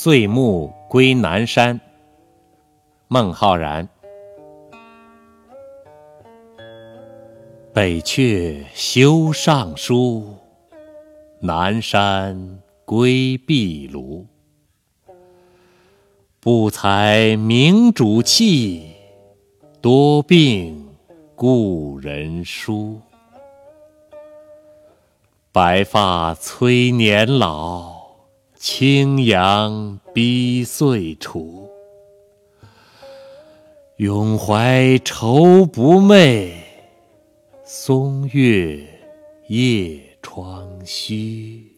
岁暮归南山，孟浩然。北阙修上书，南山归壁庐。不才明主弃，多病故人疏。白发催年老。青阳逼岁除，永怀愁不寐，松月夜窗虚。